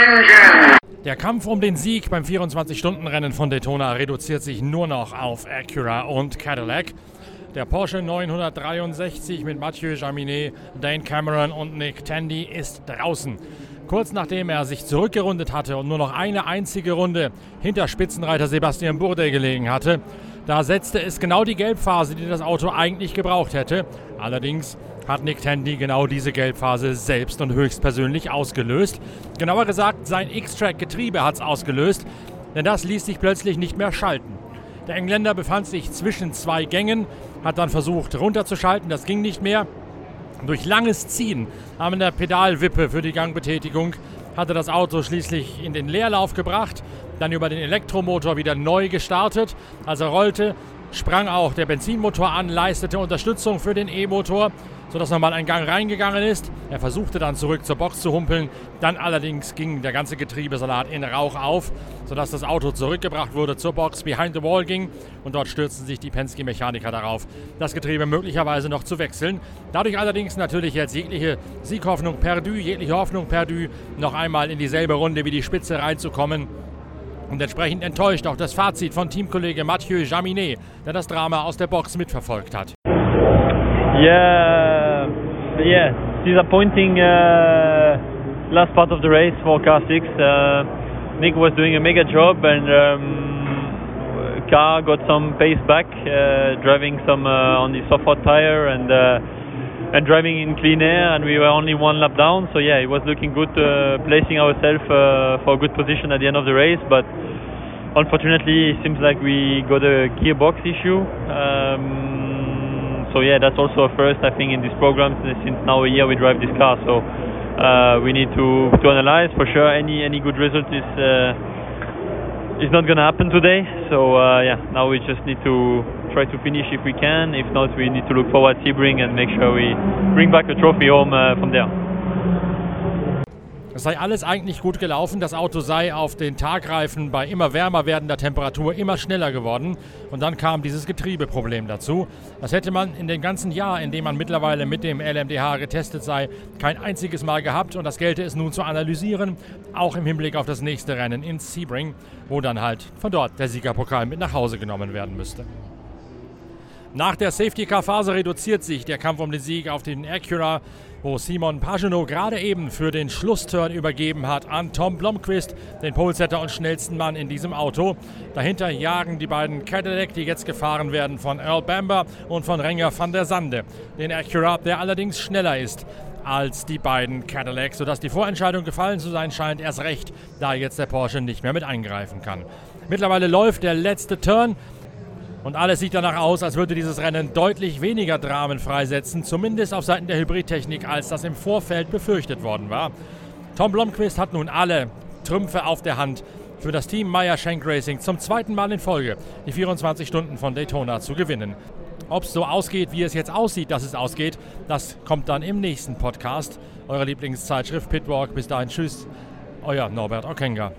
engine. Der Kampf um den Sieg beim 24-Stunden-Rennen von Daytona reduziert sich nur noch auf Acura und Cadillac. Der Porsche 963 mit Mathieu Jaminet, Dane Cameron und Nick Tandy ist draußen. Kurz nachdem er sich zurückgerundet hatte und nur noch eine einzige Runde hinter Spitzenreiter Sebastian Bourdais gelegen hatte, da setzte es genau die Gelbphase, die das Auto eigentlich gebraucht hätte. Allerdings hat Nick Tandy genau diese Gelbphase selbst und höchstpersönlich ausgelöst. Genauer gesagt, sein X-Track-Getriebe hat es ausgelöst, denn das ließ sich plötzlich nicht mehr schalten. Der Engländer befand sich zwischen zwei Gängen, hat dann versucht runterzuschalten, das ging nicht mehr. Durch langes Ziehen an der Pedalwippe für die Gangbetätigung hatte das Auto schließlich in den Leerlauf gebracht, dann über den Elektromotor wieder neu gestartet. Als er rollte, sprang auch der Benzinmotor an, leistete Unterstützung für den E-Motor sodass nochmal ein Gang reingegangen ist. Er versuchte dann zurück zur Box zu humpeln. Dann allerdings ging der ganze Getriebesalat in Rauch auf, sodass das Auto zurückgebracht wurde zur Box, behind the wall ging und dort stürzten sich die Penske-Mechaniker darauf, das Getriebe möglicherweise noch zu wechseln. Dadurch allerdings natürlich jetzt jegliche Sieghoffnung perdu, jegliche Hoffnung perdu, noch einmal in dieselbe Runde wie die Spitze reinzukommen. Und entsprechend enttäuscht auch das Fazit von Teamkollege Mathieu Jaminet, der das Drama aus der Box mitverfolgt hat. Yeah, yeah, disappointing uh, last part of the race for car six. Uh, Nick was doing a mega job, and um, car got some pace back, uh, driving some uh, on the soft tire and uh, and driving in clean air, and we were only one lap down. So yeah, it was looking good, placing ourselves for a good position at the end of the race, but. Unfortunately, it seems like we got a gearbox issue. Um, so yeah, that's also a first I think in this program since now a year we drive this car. So uh, we need to to analyze for sure. Any any good result is uh, is not going to happen today. So uh, yeah, now we just need to try to finish if we can. If not, we need to look forward to Sebring and make sure we bring back a trophy home uh, from there. Es sei alles eigentlich gut gelaufen, das Auto sei auf den Tagreifen. Bei immer wärmer werdender Temperatur immer schneller geworden. Und dann kam dieses Getriebeproblem dazu. Das hätte man in dem ganzen Jahr, in dem man mittlerweile mit dem LMDH getestet sei, kein einziges Mal gehabt. Und das gelte es nun zu analysieren, auch im Hinblick auf das nächste Rennen in Sebring, wo dann halt von dort der Siegerpokal mit nach Hause genommen werden müsste. Nach der Safety-Car-Phase reduziert sich der Kampf um den Sieg auf den Acura, wo Simon Pagenaud gerade eben für den Schlussturn übergeben hat an Tom Blomqvist, den Polesetter und schnellsten Mann in diesem Auto. Dahinter jagen die beiden Cadillac, die jetzt gefahren werden von Earl Bamber und von Renger van der Sande. Den Acura, der allerdings schneller ist als die beiden Cadillacs, sodass die Vorentscheidung gefallen zu sein scheint, erst recht, da jetzt der Porsche nicht mehr mit eingreifen kann. Mittlerweile läuft der letzte Turn. Und alles sieht danach aus, als würde dieses Rennen deutlich weniger Dramen freisetzen, zumindest auf Seiten der Hybridtechnik, als das im Vorfeld befürchtet worden war. Tom Blomqvist hat nun alle Trümpfe auf der Hand für das Team Meyer Shank Racing zum zweiten Mal in Folge die 24 Stunden von Daytona zu gewinnen. Ob es so ausgeht, wie es jetzt aussieht, dass es ausgeht, das kommt dann im nächsten Podcast. Eure Lieblingszeitschrift Pitwalk. Bis dahin, tschüss, euer Norbert Okenga.